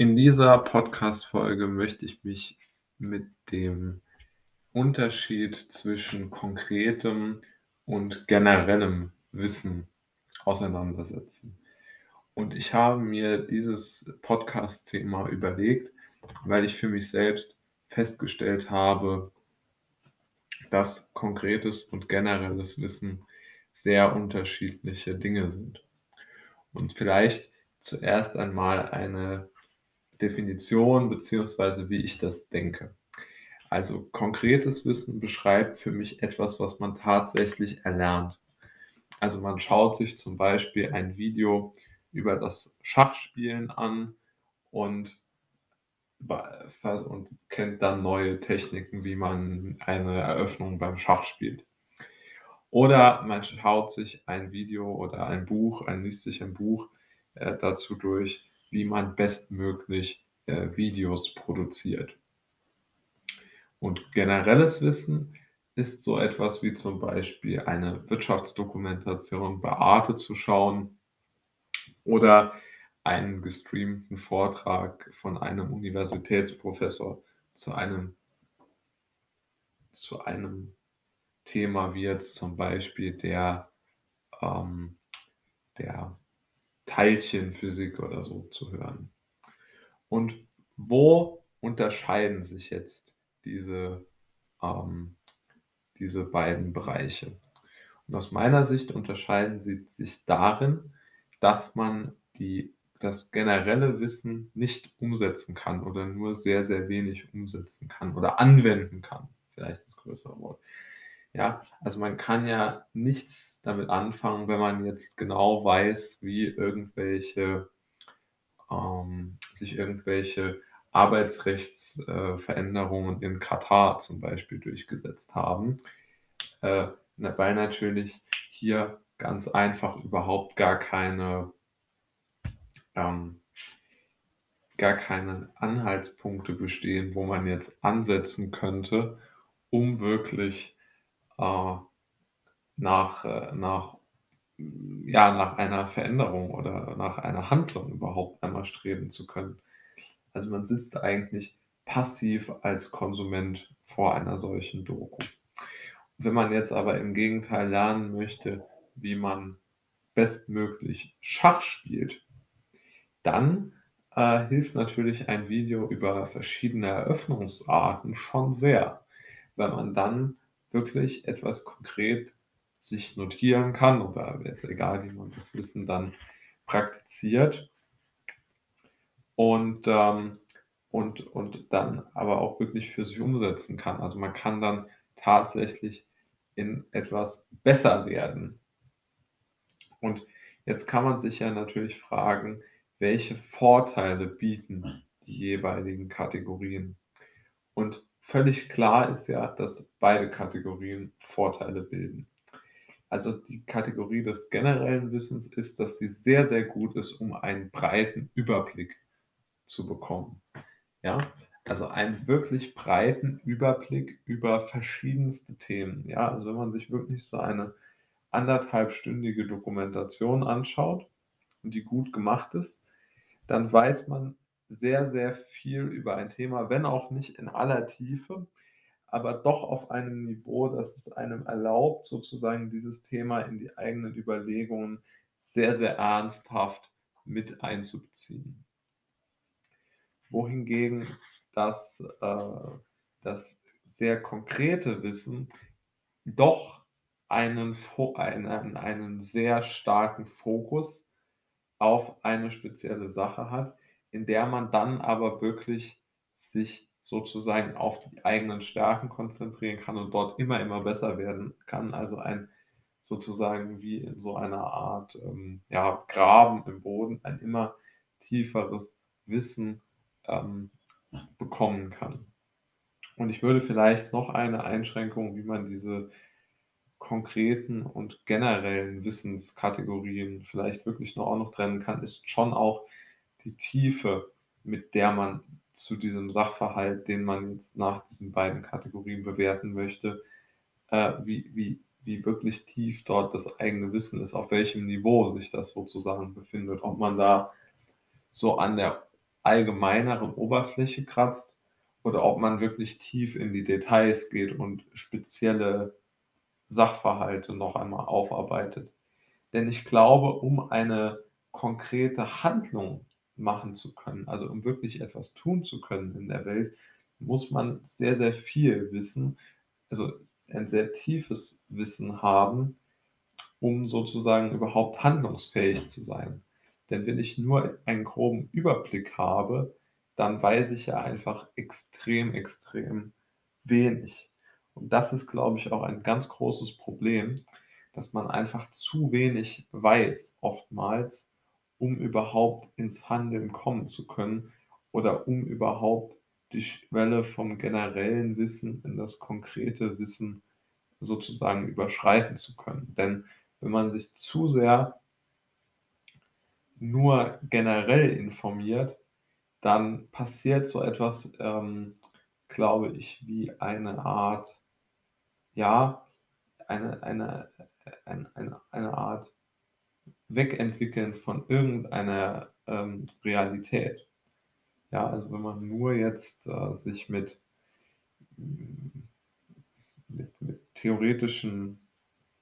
In dieser Podcast-Folge möchte ich mich mit dem Unterschied zwischen konkretem und generellem Wissen auseinandersetzen. Und ich habe mir dieses Podcast-Thema überlegt, weil ich für mich selbst festgestellt habe, dass konkretes und generelles Wissen sehr unterschiedliche Dinge sind. Und vielleicht zuerst einmal eine Definition beziehungsweise wie ich das denke. Also konkretes Wissen beschreibt für mich etwas, was man tatsächlich erlernt. Also man schaut sich zum Beispiel ein Video über das Schachspielen an und, und kennt dann neue Techniken, wie man eine Eröffnung beim Schach spielt. Oder man schaut sich ein Video oder ein Buch, ein liest sich ein Buch äh, dazu durch, wie man bestmöglich äh, Videos produziert. Und generelles Wissen ist so etwas wie zum Beispiel eine Wirtschaftsdokumentation bei Arte zu schauen oder einen gestreamten Vortrag von einem Universitätsprofessor zu einem, zu einem Thema wie jetzt zum Beispiel der, ähm, der Teilchenphysik oder so zu hören. Und wo unterscheiden sich jetzt diese, ähm, diese beiden Bereiche? Und aus meiner Sicht unterscheiden sie sich darin, dass man die, das generelle Wissen nicht umsetzen kann oder nur sehr, sehr wenig umsetzen kann oder anwenden kann. Vielleicht das größere Wort. Ja, also man kann ja nichts damit anfangen, wenn man jetzt genau weiß, wie irgendwelche ähm, sich irgendwelche Arbeitsrechtsveränderungen äh, in Katar zum Beispiel durchgesetzt haben, äh, weil natürlich hier ganz einfach überhaupt gar keine ähm, gar keine Anhaltspunkte bestehen, wo man jetzt ansetzen könnte, um wirklich äh, nach, äh, nach, ja, nach einer Veränderung oder nach einer Handlung überhaupt einmal streben zu können. Also man sitzt eigentlich passiv als Konsument vor einer solchen Doku. Wenn man jetzt aber im Gegenteil lernen möchte, wie man bestmöglich Schach spielt, dann äh, hilft natürlich ein Video über verschiedene Eröffnungsarten schon sehr, weil man dann wirklich etwas konkret sich notieren kann oder ist egal, wie man das Wissen dann praktiziert und, ähm, und, und dann aber auch wirklich für sich umsetzen kann. Also man kann dann tatsächlich in etwas besser werden. Und jetzt kann man sich ja natürlich fragen, welche Vorteile bieten die jeweiligen Kategorien. Und völlig klar ist ja, dass beide Kategorien Vorteile bilden. Also die Kategorie des generellen Wissens ist, dass sie sehr, sehr gut ist, um einen breiten Überblick zu bekommen. Ja, also einen wirklich breiten Überblick über verschiedenste Themen. Ja, also wenn man sich wirklich so eine anderthalbstündige Dokumentation anschaut und die gut gemacht ist, dann weiß man sehr, sehr viel über ein Thema, wenn auch nicht in aller Tiefe, aber doch auf einem Niveau, das es einem erlaubt, sozusagen dieses Thema in die eigenen Überlegungen sehr, sehr ernsthaft mit einzubeziehen. Wohingegen das, äh, das sehr konkrete Wissen doch einen, einen, einen sehr starken Fokus auf eine spezielle Sache hat, in der man dann aber wirklich sich sozusagen auf die eigenen Stärken konzentrieren kann und dort immer, immer besser werden kann. Also ein sozusagen wie in so einer Art ähm, ja, Graben im Boden ein immer tieferes Wissen ähm, bekommen kann. Und ich würde vielleicht noch eine Einschränkung, wie man diese konkreten und generellen Wissenskategorien vielleicht wirklich noch auch noch trennen kann, ist schon auch die Tiefe, mit der man zu diesem Sachverhalt, den man jetzt nach diesen beiden Kategorien bewerten möchte, äh, wie, wie, wie wirklich tief dort das eigene Wissen ist, auf welchem Niveau sich das sozusagen befindet, ob man da so an der allgemeineren Oberfläche kratzt oder ob man wirklich tief in die Details geht und spezielle Sachverhalte noch einmal aufarbeitet. Denn ich glaube, um eine konkrete Handlung machen zu können, also um wirklich etwas tun zu können in der Welt, muss man sehr, sehr viel wissen, also ein sehr tiefes Wissen haben, um sozusagen überhaupt handlungsfähig zu sein. Denn wenn ich nur einen groben Überblick habe, dann weiß ich ja einfach extrem, extrem wenig. Und das ist, glaube ich, auch ein ganz großes Problem, dass man einfach zu wenig weiß oftmals, um überhaupt ins Handeln kommen zu können oder um überhaupt die Schwelle vom generellen Wissen in das konkrete Wissen sozusagen überschreiten zu können. Denn wenn man sich zu sehr nur generell informiert, dann passiert so etwas, ähm, glaube ich, wie eine Art, ja, eine, eine, eine, eine, eine Art Wegentwickeln von irgendeiner ähm, Realität. Ja, also wenn man nur jetzt äh, sich mit, mit, mit theoretischen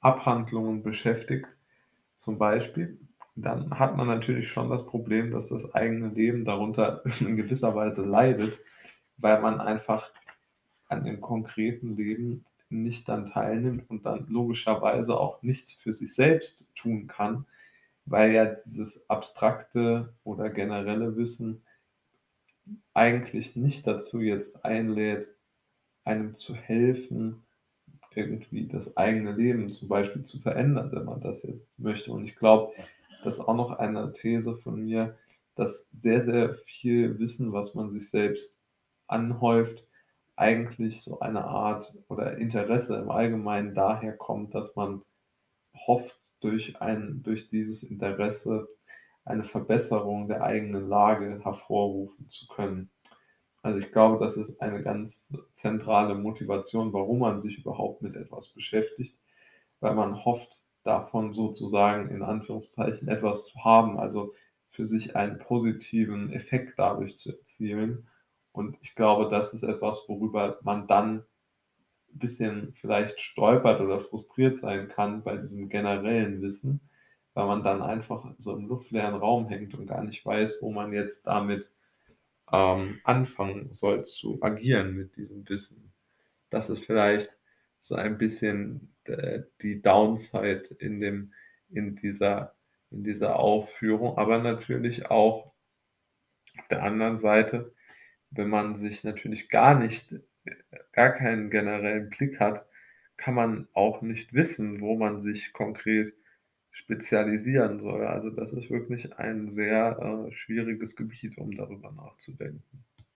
Abhandlungen beschäftigt, zum Beispiel, dann hat man natürlich schon das Problem, dass das eigene Leben darunter in gewisser Weise leidet, weil man einfach an dem konkreten Leben nicht dann teilnimmt und dann logischerweise auch nichts für sich selbst tun kann, weil ja dieses abstrakte oder generelle Wissen eigentlich nicht dazu jetzt einlädt, einem zu helfen, irgendwie das eigene Leben zum Beispiel zu verändern, wenn man das jetzt möchte. Und ich glaube, das ist auch noch eine These von mir, dass sehr, sehr viel Wissen, was man sich selbst anhäuft, eigentlich so eine Art oder Interesse im Allgemeinen daher kommt, dass man hofft, durch, ein, durch dieses Interesse eine Verbesserung der eigenen Lage hervorrufen zu können. Also ich glaube, das ist eine ganz zentrale Motivation, warum man sich überhaupt mit etwas beschäftigt, weil man hofft, davon sozusagen in Anführungszeichen etwas zu haben, also für sich einen positiven Effekt dadurch zu erzielen. Und ich glaube, das ist etwas, worüber man dann ein bisschen vielleicht stolpert oder frustriert sein kann bei diesem generellen Wissen, weil man dann einfach so im luftleeren Raum hängt und gar nicht weiß, wo man jetzt damit ähm, anfangen soll zu agieren mit diesem Wissen. Das ist vielleicht so ein bisschen äh, die Downside in, dem, in, dieser, in dieser Aufführung, aber natürlich auch auf der anderen Seite, wenn man sich natürlich gar nicht, gar keinen generellen Blick hat, kann man auch nicht wissen, wo man sich konkret spezialisieren soll. Also das ist wirklich ein sehr äh, schwieriges Gebiet, um darüber nachzudenken.